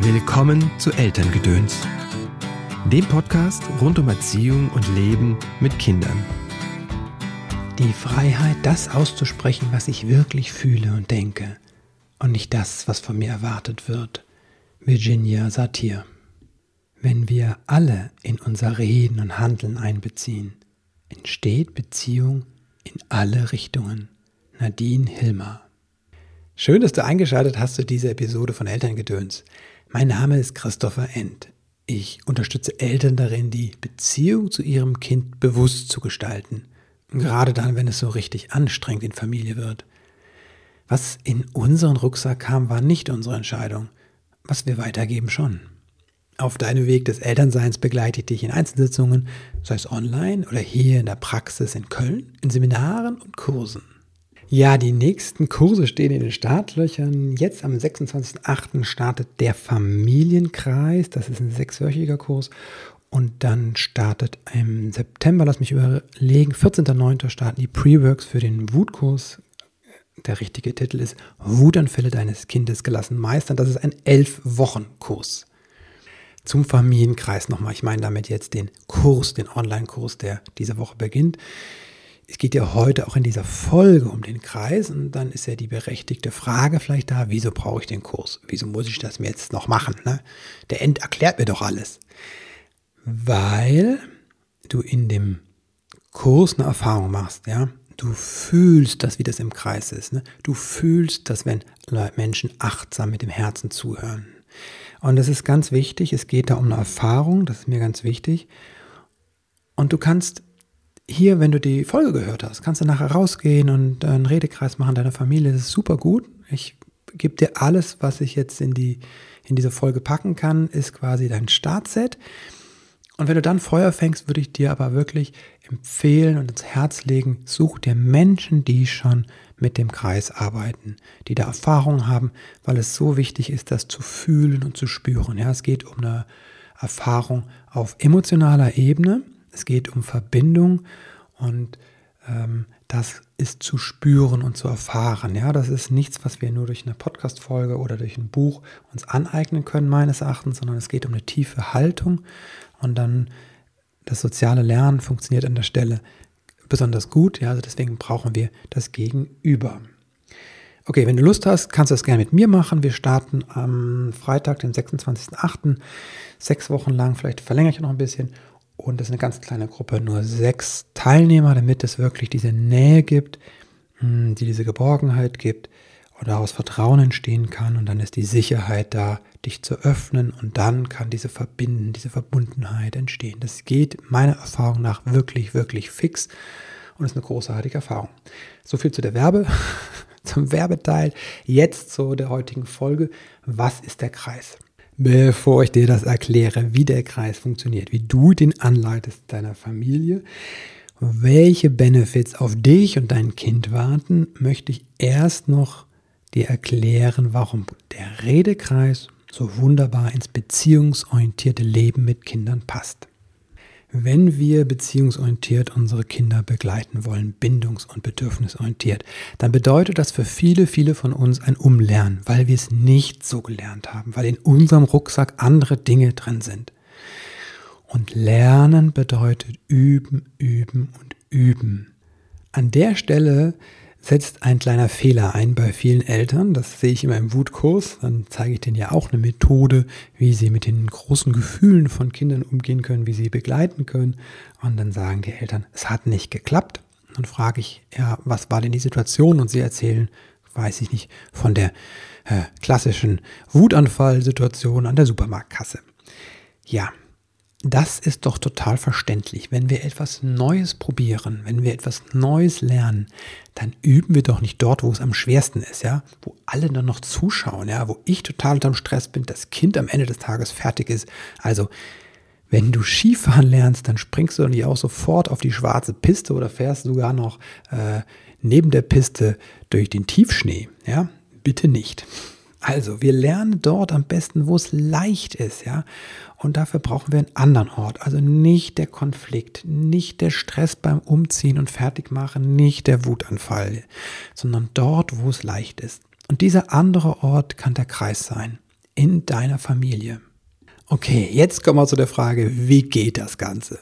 Willkommen zu Elterngedöns, dem Podcast rund um Erziehung und Leben mit Kindern. Die Freiheit, das auszusprechen, was ich wirklich fühle und denke, und nicht das, was von mir erwartet wird. Virginia Satir. Wenn wir alle in unser Reden und Handeln einbeziehen, entsteht Beziehung in alle Richtungen. Nadine Hilmer. Schön, dass du eingeschaltet hast zu dieser Episode von Elterngedöns. Mein Name ist Christopher End. Ich unterstütze Eltern darin, die Beziehung zu ihrem Kind bewusst zu gestalten. Gerade dann, wenn es so richtig anstrengend in Familie wird. Was in unseren Rucksack kam, war nicht unsere Entscheidung. Was wir weitergeben schon. Auf deinem Weg des Elternseins begleite ich dich in Einzelsitzungen, sei es online oder hier in der Praxis in Köln, in Seminaren und Kursen. Ja, die nächsten Kurse stehen in den Startlöchern. Jetzt am 26.08. startet der Familienkreis. Das ist ein sechswöchiger Kurs. Und dann startet im September, lass mich überlegen, 14.09. starten die Pre-Works für den Wutkurs. Der richtige Titel ist Wutanfälle deines Kindes gelassen meistern. Das ist ein Elf-Wochen-Kurs. Zum Familienkreis nochmal. Ich meine damit jetzt den Kurs, den Online-Kurs, der diese Woche beginnt es geht ja heute auch in dieser Folge um den Kreis und dann ist ja die berechtigte Frage vielleicht da, wieso brauche ich den Kurs? Wieso muss ich das mir jetzt noch machen? Ne? Der End erklärt mir doch alles. Weil du in dem Kurs eine Erfahrung machst, ja. Du fühlst das, wie das im Kreis ist. Ne? Du fühlst das, wenn Menschen achtsam mit dem Herzen zuhören. Und das ist ganz wichtig. Es geht da um eine Erfahrung, das ist mir ganz wichtig. Und du kannst hier, wenn du die Folge gehört hast, kannst du nachher rausgehen und einen Redekreis machen deiner Familie. Das ist super gut. Ich gebe dir alles, was ich jetzt in, die, in diese Folge packen kann, ist quasi dein Startset. Und wenn du dann Feuer fängst, würde ich dir aber wirklich empfehlen und ins Herz legen, such dir Menschen, die schon mit dem Kreis arbeiten, die da Erfahrung haben, weil es so wichtig ist, das zu fühlen und zu spüren. Ja, es geht um eine Erfahrung auf emotionaler Ebene es geht um Verbindung und ähm, das ist zu spüren und zu erfahren. Ja, das ist nichts, was wir nur durch eine Podcast-Folge oder durch ein Buch uns aneignen können, meines Erachtens, sondern es geht um eine tiefe Haltung und dann das soziale Lernen funktioniert an der Stelle besonders gut. Ja, also deswegen brauchen wir das Gegenüber. Okay, wenn du Lust hast, kannst du das gerne mit mir machen. Wir starten am Freitag, den 26.08. Sechs Wochen lang, vielleicht verlängere ich noch ein bisschen. Und das ist eine ganz kleine Gruppe, nur sechs Teilnehmer, damit es wirklich diese Nähe gibt, hm, die diese Geborgenheit gibt und daraus Vertrauen entstehen kann. Und dann ist die Sicherheit da, dich zu öffnen. Und dann kann diese Verbinden, diese Verbundenheit entstehen. Das geht meiner Erfahrung nach wirklich, wirklich fix und ist eine großartige Erfahrung. So viel zu der Werbe, zum Werbeteil. Jetzt zu der heutigen Folge. Was ist der Kreis? Bevor ich dir das erkläre, wie der Kreis funktioniert, wie du den anleitest deiner Familie, welche Benefits auf dich und dein Kind warten, möchte ich erst noch dir erklären, warum der Redekreis so wunderbar ins beziehungsorientierte Leben mit Kindern passt. Wenn wir beziehungsorientiert unsere Kinder begleiten wollen, bindungs- und bedürfnisorientiert, dann bedeutet das für viele, viele von uns ein Umlernen, weil wir es nicht so gelernt haben, weil in unserem Rucksack andere Dinge drin sind. Und Lernen bedeutet üben, üben und üben. An der Stelle setzt ein kleiner Fehler ein bei vielen Eltern. Das sehe ich immer im Wutkurs. Dann zeige ich denen ja auch eine Methode, wie sie mit den großen Gefühlen von Kindern umgehen können, wie sie begleiten können. Und dann sagen die Eltern, es hat nicht geklappt. Dann frage ich, ja, was war denn die Situation? Und sie erzählen, weiß ich nicht, von der äh, klassischen Wutanfallsituation an der Supermarktkasse. Ja, das ist doch total verständlich. Wenn wir etwas Neues probieren, wenn wir etwas Neues lernen, dann üben wir doch nicht dort, wo es am schwersten ist, ja, wo alle dann noch zuschauen, ja, wo ich total unterm Stress bin, das Kind am Ende des Tages fertig ist. Also, wenn du Skifahren lernst, dann springst du nicht auch sofort auf die schwarze Piste oder fährst sogar noch äh, neben der Piste durch den Tiefschnee, ja, bitte nicht. Also, wir lernen dort am besten, wo es leicht ist, ja. Und dafür brauchen wir einen anderen Ort. Also nicht der Konflikt, nicht der Stress beim Umziehen und Fertigmachen, nicht der Wutanfall, sondern dort, wo es leicht ist. Und dieser andere Ort kann der Kreis sein. in deiner Familie. Okay, jetzt kommen wir zu der Frage, wie geht das Ganze?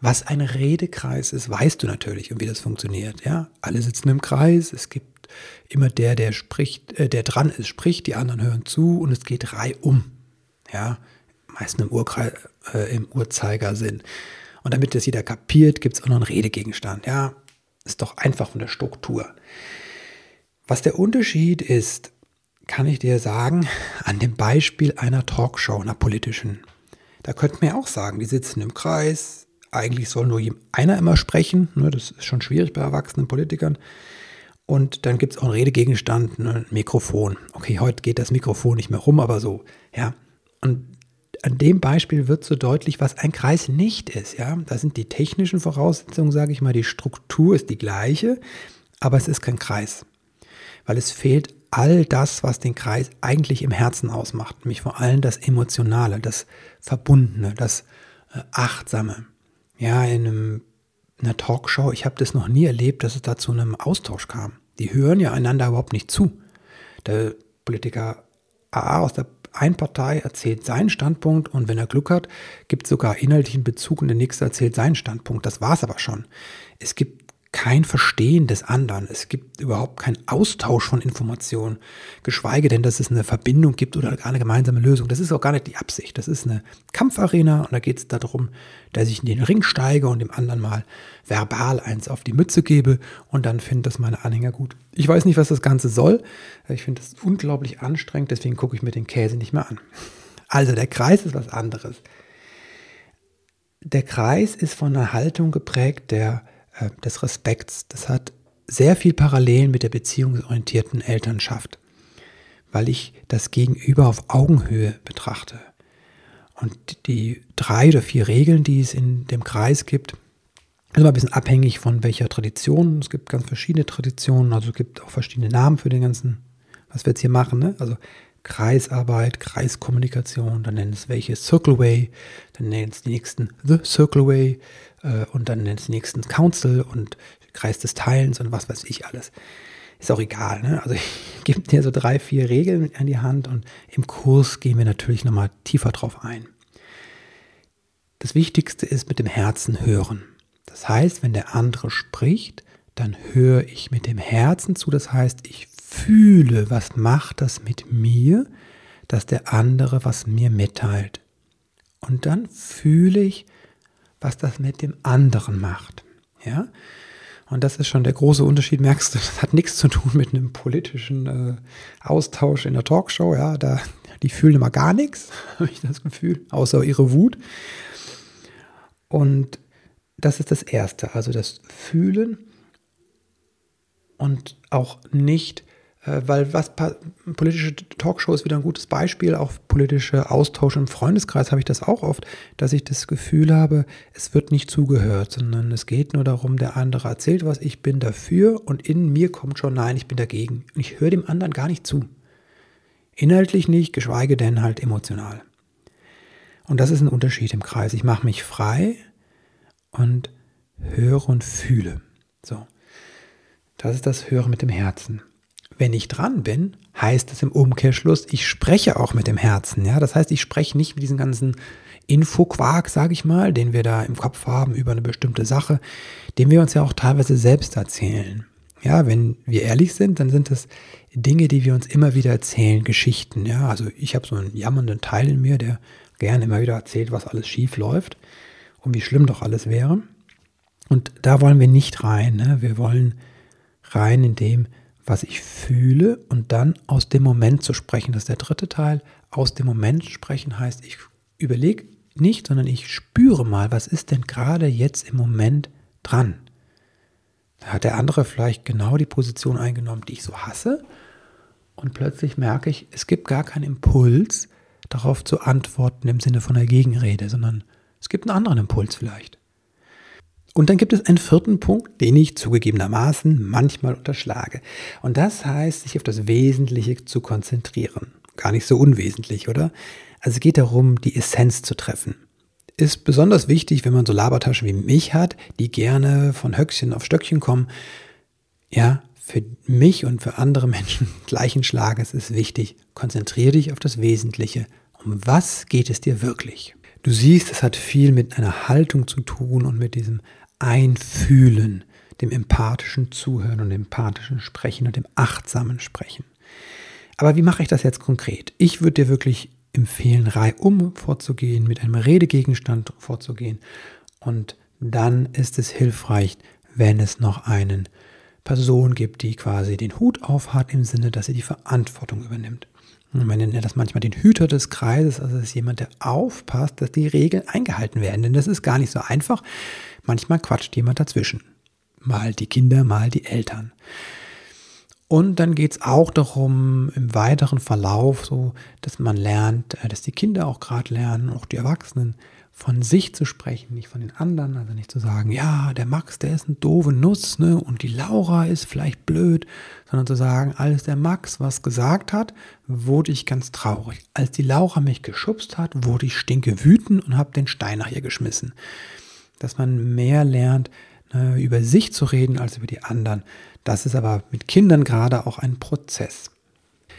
Was ein Redekreis ist, weißt du natürlich und wie das funktioniert. Ja, alle sitzen im Kreis. Es gibt immer der, der spricht, äh, der dran ist, spricht. Die anderen hören zu und es geht reihum. Ja, meistens im, Urkreis, äh, im Uhrzeigersinn. Und damit das jeder kapiert, gibt es auch noch einen Redegegenstand. Ja, ist doch einfach von der Struktur. Was der Unterschied ist, kann ich dir sagen, an dem Beispiel einer Talkshow, einer politischen. Da könnte man ja auch sagen, die sitzen im Kreis, eigentlich soll nur einer immer sprechen, ne, das ist schon schwierig bei erwachsenen Politikern. Und dann gibt es auch einen Redegegenstand, ne, ein Mikrofon. Okay, heute geht das Mikrofon nicht mehr rum, aber so, ja. Und an dem Beispiel wird so deutlich, was ein Kreis nicht ist, ja. Da sind die technischen Voraussetzungen, sage ich mal, die Struktur ist die gleiche, aber es ist kein Kreis. Weil es fehlt all das, was den Kreis eigentlich im Herzen ausmacht, nämlich vor allem das Emotionale, das Verbundene, das äh, Achtsame. Ja, in einem, einer Talkshow, ich habe das noch nie erlebt, dass es da zu einem Austausch kam. Die hören ja einander überhaupt nicht zu. Der Politiker A aus der einen Partei erzählt seinen Standpunkt und wenn er Glück hat, gibt es sogar inhaltlichen Bezug und der nächste erzählt seinen Standpunkt. Das war es aber schon. Es gibt kein Verstehen des anderen. Es gibt überhaupt keinen Austausch von Informationen, geschweige denn, dass es eine Verbindung gibt oder eine gemeinsame Lösung. Das ist auch gar nicht die Absicht. Das ist eine Kampfarena und da geht es darum, dass ich in den Ring steige und dem anderen mal verbal eins auf die Mütze gebe und dann finden das meine Anhänger gut. Ich weiß nicht, was das Ganze soll. Ich finde das unglaublich anstrengend, deswegen gucke ich mir den Käse nicht mehr an. Also der Kreis ist was anderes. Der Kreis ist von einer Haltung geprägt, der äh, des Respekts. Das hat sehr viel Parallelen mit der beziehungsorientierten Elternschaft, weil ich das Gegenüber auf Augenhöhe betrachte. Und die drei oder vier Regeln, die es in dem Kreis gibt, ist immer ein bisschen abhängig von welcher Tradition. Es gibt ganz verschiedene Traditionen, also es gibt auch verschiedene Namen für den ganzen, was wir jetzt hier machen. Ne? Also Kreisarbeit, Kreiskommunikation, dann nennen es welche Circle Way, dann nennen es die nächsten The Circle Way und dann die nächsten Council und Kreis des Teilens und was weiß ich alles. Ist auch egal, ne? Also ich gebe dir so drei, vier Regeln an die Hand und im Kurs gehen wir natürlich nochmal tiefer drauf ein. Das Wichtigste ist mit dem Herzen hören. Das heißt, wenn der andere spricht, dann höre ich mit dem Herzen zu. Das heißt, ich fühle, was macht das mit mir, dass der andere was mir mitteilt. Und dann fühle ich, was das mit dem anderen macht. Ja? Und das ist schon der große Unterschied, merkst du, das hat nichts zu tun mit einem politischen äh, Austausch in der Talkshow. Ja, da, die fühlen immer gar nichts, habe ich das Gefühl, außer ihre Wut. Und das ist das Erste, also das Fühlen und auch nicht weil was politische Talkshow ist wieder ein gutes Beispiel, auch politische Austausch im Freundeskreis habe ich das auch oft, dass ich das Gefühl habe, es wird nicht zugehört, sondern es geht nur darum, der andere erzählt was, ich bin dafür und in mir kommt schon, nein, ich bin dagegen. Und ich höre dem anderen gar nicht zu. Inhaltlich nicht, geschweige denn halt emotional. Und das ist ein Unterschied im Kreis. Ich mache mich frei und höre und fühle. So. Das ist das Hören mit dem Herzen. Wenn ich dran bin, heißt es im Umkehrschluss, ich spreche auch mit dem Herzen. Ja, das heißt, ich spreche nicht mit diesem ganzen Infoquark, sage ich mal, den wir da im Kopf haben über eine bestimmte Sache, den wir uns ja auch teilweise selbst erzählen. Ja, wenn wir ehrlich sind, dann sind das Dinge, die wir uns immer wieder erzählen, Geschichten. Ja, also ich habe so einen jammernden Teil in mir, der gerne immer wieder erzählt, was alles schief läuft und wie schlimm doch alles wäre. Und da wollen wir nicht rein. Ne? Wir wollen rein in dem, was ich fühle und dann aus dem Moment zu sprechen. Das ist der dritte Teil. Aus dem Moment sprechen heißt, ich überlege nicht, sondern ich spüre mal, was ist denn gerade jetzt im Moment dran. Da hat der andere vielleicht genau die Position eingenommen, die ich so hasse. Und plötzlich merke ich, es gibt gar keinen Impuls, darauf zu antworten im Sinne von der Gegenrede, sondern es gibt einen anderen Impuls vielleicht. Und dann gibt es einen vierten Punkt, den ich zugegebenermaßen manchmal unterschlage. Und das heißt, sich auf das Wesentliche zu konzentrieren. Gar nicht so unwesentlich, oder? Also es geht darum, die Essenz zu treffen. Ist besonders wichtig, wenn man so Labertaschen wie mich hat, die gerne von Höchstchen auf Stöckchen kommen. Ja, für mich und für andere Menschen gleichen Schlages ist wichtig, konzentriere dich auf das Wesentliche. Um was geht es dir wirklich? Du siehst, es hat viel mit einer Haltung zu tun und mit diesem Einfühlen, dem empathischen Zuhören und dem empathischen Sprechen und dem achtsamen Sprechen. Aber wie mache ich das jetzt konkret? Ich würde dir wirklich empfehlen, reihum vorzugehen, mit einem Redegegenstand vorzugehen. Und dann ist es hilfreich, wenn es noch einen Person gibt, die quasi den Hut aufhat, im Sinne, dass sie die Verantwortung übernimmt. Man nennt das manchmal den Hüter des Kreises, also das ist jemand, der aufpasst, dass die Regeln eingehalten werden. Denn das ist gar nicht so einfach. Manchmal quatscht jemand dazwischen. Mal die Kinder, mal die Eltern. Und dann geht es auch darum, im weiteren Verlauf, so, dass man lernt, äh, dass die Kinder auch gerade lernen, auch die Erwachsenen, von sich zu sprechen, nicht von den anderen. Also nicht zu sagen, ja, der Max, der ist ein doofe Nuss, ne? Und die Laura ist vielleicht blöd, sondern zu sagen, als der Max was gesagt hat, wurde ich ganz traurig. Als die Laura mich geschubst hat, wurde ich stinke wütend und habe den Stein nach ihr geschmissen. Dass man mehr lernt, ne, über sich zu reden als über die anderen. Das ist aber mit Kindern gerade auch ein Prozess.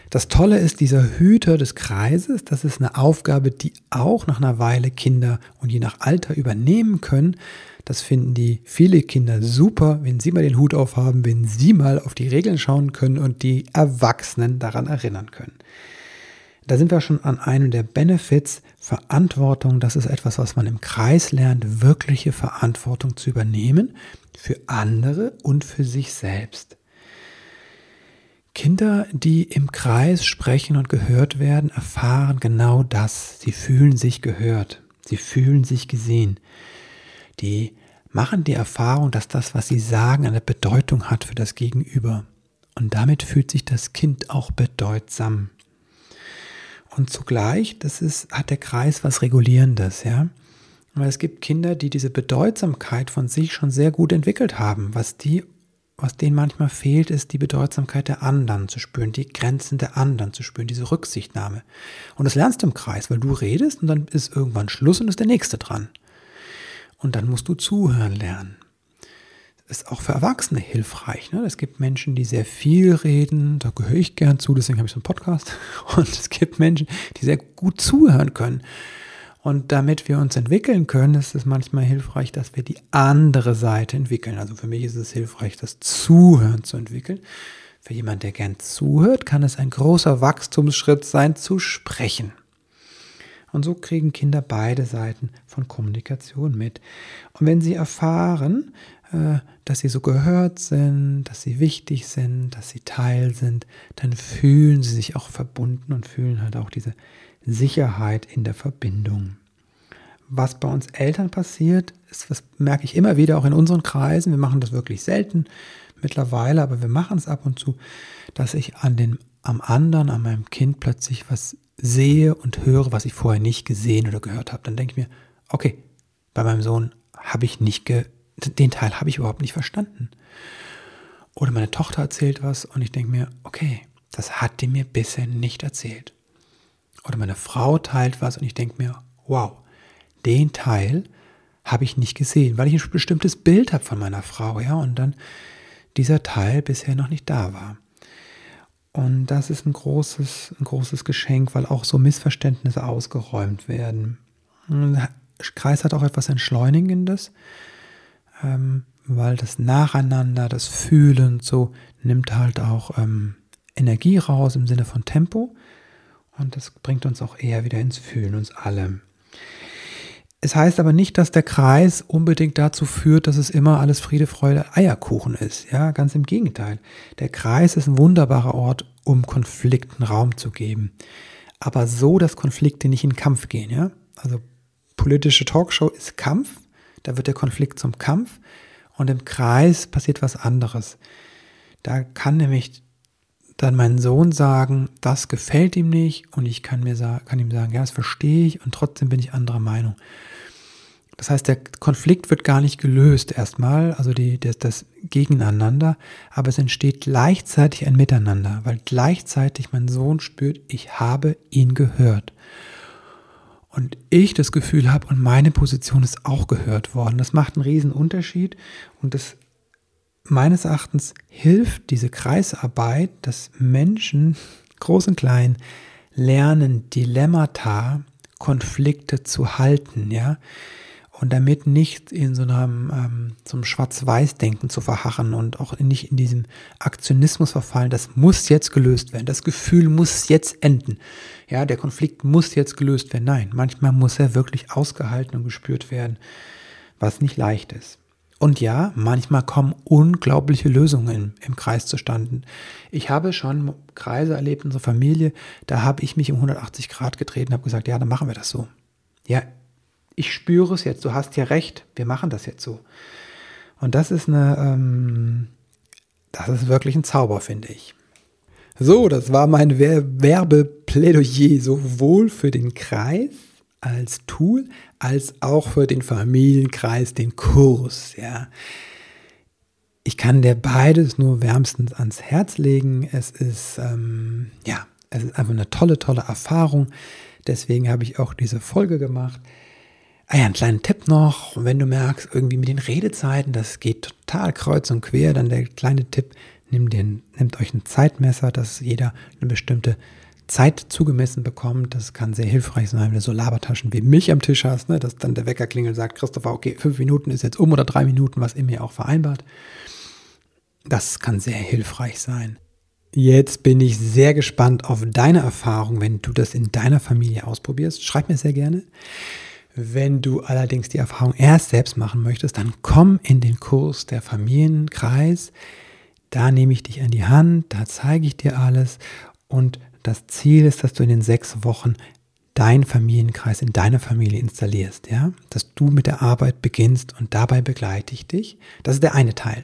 Das Tolle ist, dieser Hüter des Kreises, das ist eine Aufgabe, die auch nach einer Weile Kinder und je nach Alter übernehmen können. Das finden die viele Kinder super, wenn sie mal den Hut aufhaben, wenn sie mal auf die Regeln schauen können und die Erwachsenen daran erinnern können. Da sind wir schon an einem der Benefits. Verantwortung, das ist etwas, was man im Kreis lernt, wirkliche Verantwortung zu übernehmen für andere und für sich selbst. Kinder, die im Kreis sprechen und gehört werden, erfahren genau das. Sie fühlen sich gehört. Sie fühlen sich gesehen. Die machen die Erfahrung, dass das, was sie sagen, eine Bedeutung hat für das Gegenüber. Und damit fühlt sich das Kind auch bedeutsam. Und zugleich, das ist, hat der Kreis was Regulierendes, ja. Weil es gibt Kinder, die diese Bedeutsamkeit von sich schon sehr gut entwickelt haben, was die was denen manchmal fehlt, ist die Bedeutsamkeit der anderen zu spüren, die Grenzen der anderen zu spüren, diese Rücksichtnahme. Und das lernst du im Kreis, weil du redest und dann ist irgendwann Schluss und ist der Nächste dran. Und dann musst du zuhören lernen. Ist auch für Erwachsene hilfreich. Ne? Es gibt Menschen, die sehr viel reden, da gehöre ich gern zu, deswegen habe ich so einen Podcast. Und es gibt Menschen, die sehr gut zuhören können. Und damit wir uns entwickeln können, ist es manchmal hilfreich, dass wir die andere Seite entwickeln. Also für mich ist es hilfreich, das Zuhören zu entwickeln. Für jemanden, der gern zuhört, kann es ein großer Wachstumsschritt sein, zu sprechen. Und so kriegen Kinder beide Seiten von Kommunikation mit. Und wenn sie erfahren, dass sie so gehört sind, dass sie wichtig sind, dass sie Teil sind, dann fühlen sie sich auch verbunden und fühlen halt auch diese Sicherheit in der Verbindung. Was bei uns Eltern passiert, ist, was merke ich immer wieder auch in unseren Kreisen, wir machen das wirklich selten mittlerweile, aber wir machen es ab und zu, dass ich an den, am anderen, an meinem Kind plötzlich was sehe und höre, was ich vorher nicht gesehen oder gehört habe. Dann denke ich mir, okay, bei meinem Sohn habe ich nicht, ge den Teil habe ich überhaupt nicht verstanden. Oder meine Tochter erzählt was und ich denke mir, okay, das hat die mir bisher nicht erzählt oder meine Frau teilt was und ich denke mir, wow, den Teil habe ich nicht gesehen, weil ich ein bestimmtes Bild habe von meiner Frau, ja, und dann dieser Teil bisher noch nicht da war. Und das ist ein großes, ein großes Geschenk, weil auch so Missverständnisse ausgeräumt werden. Der Kreis hat auch etwas Entschleunigendes, ähm, weil das Nacheinander, das Fühlen so nimmt halt auch ähm, Energie raus im Sinne von Tempo. Und das bringt uns auch eher wieder ins Fühlen, uns alle. Es heißt aber nicht, dass der Kreis unbedingt dazu führt, dass es immer alles Friede, Freude, Eierkuchen ist. Ja, ganz im Gegenteil. Der Kreis ist ein wunderbarer Ort, um Konflikten Raum zu geben. Aber so, dass Konflikte nicht in Kampf gehen. Ja, also politische Talkshow ist Kampf. Da wird der Konflikt zum Kampf. Und im Kreis passiert was anderes. Da kann nämlich dann mein Sohn sagen, das gefällt ihm nicht und ich kann, mir kann ihm sagen, ja, das verstehe ich und trotzdem bin ich anderer Meinung. Das heißt, der Konflikt wird gar nicht gelöst erstmal, also die, das, das Gegeneinander, aber es entsteht gleichzeitig ein Miteinander, weil gleichzeitig mein Sohn spürt, ich habe ihn gehört. Und ich das Gefühl habe, und meine Position ist auch gehört worden. Das macht einen riesen Unterschied und das meines Erachtens hilft diese Kreisarbeit, dass Menschen, groß und klein, lernen, Dilemmata, Konflikte zu halten, ja, und damit nicht in so einem, ähm, einem Schwarz-Weiß-Denken zu verharren und auch nicht in diesem Aktionismus verfallen, das muss jetzt gelöst werden, das Gefühl muss jetzt enden, ja, der Konflikt muss jetzt gelöst werden. Nein, manchmal muss er wirklich ausgehalten und gespürt werden, was nicht leicht ist. Und ja, manchmal kommen unglaubliche Lösungen im Kreis zustande. Ich habe schon Kreise erlebt in unserer Familie, da habe ich mich um 180 Grad gedreht und habe gesagt, ja, dann machen wir das so. Ja, ich spüre es jetzt, du hast ja recht, wir machen das jetzt so. Und das ist eine, ähm, das ist wirklich ein Zauber, finde ich. So, das war mein Werbeplädoyer sowohl für den Kreis als Tool, als auch für den Familienkreis, den Kurs. Ja. Ich kann dir beides nur wärmstens ans Herz legen. Es ist, ähm, ja, es ist einfach eine tolle, tolle Erfahrung. Deswegen habe ich auch diese Folge gemacht. Ah ja, einen kleinen Tipp noch, wenn du merkst, irgendwie mit den Redezeiten, das geht total kreuz und quer, dann der kleine Tipp, nimm den, nehmt euch ein Zeitmesser, dass jeder eine bestimmte Zeit zugemessen bekommt. Das kann sehr hilfreich sein, wenn du so Labertaschen wie mich am Tisch hast, ne, dass dann der Wecker klingelt sagt, Christopher, okay, fünf Minuten ist jetzt um oder drei Minuten, was immer ihr auch vereinbart. Das kann sehr hilfreich sein. Jetzt bin ich sehr gespannt auf deine Erfahrung, wenn du das in deiner Familie ausprobierst. Schreib mir sehr gerne. Wenn du allerdings die Erfahrung erst selbst machen möchtest, dann komm in den Kurs der Familienkreis. Da nehme ich dich an die Hand, da zeige ich dir alles und das Ziel ist, dass du in den sechs Wochen deinen Familienkreis in deiner Familie installierst, ja, dass du mit der Arbeit beginnst und dabei begleite ich dich. Das ist der eine Teil.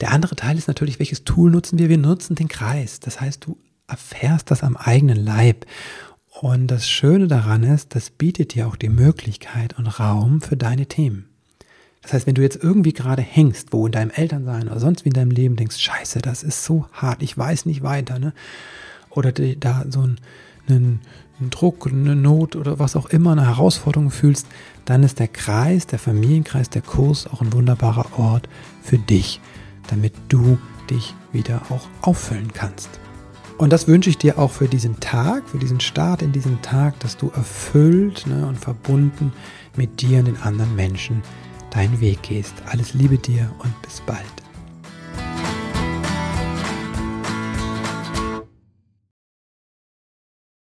Der andere Teil ist natürlich, welches Tool nutzen wir? Wir nutzen den Kreis. Das heißt, du erfährst das am eigenen Leib. Und das Schöne daran ist, das bietet dir auch die Möglichkeit und Raum für deine Themen. Das heißt, wenn du jetzt irgendwie gerade hängst, wo in deinem Elternsein oder sonst wie in deinem Leben denkst, scheiße, das ist so hart, ich weiß nicht weiter, ne? oder da so einen, einen, einen Druck, eine Not oder was auch immer, eine Herausforderung fühlst, dann ist der Kreis, der Familienkreis, der Kurs auch ein wunderbarer Ort für dich, damit du dich wieder auch auffüllen kannst. Und das wünsche ich dir auch für diesen Tag, für diesen Start in diesen Tag, dass du erfüllt ne, und verbunden mit dir und den anderen Menschen deinen Weg gehst. Alles Liebe dir und bis bald.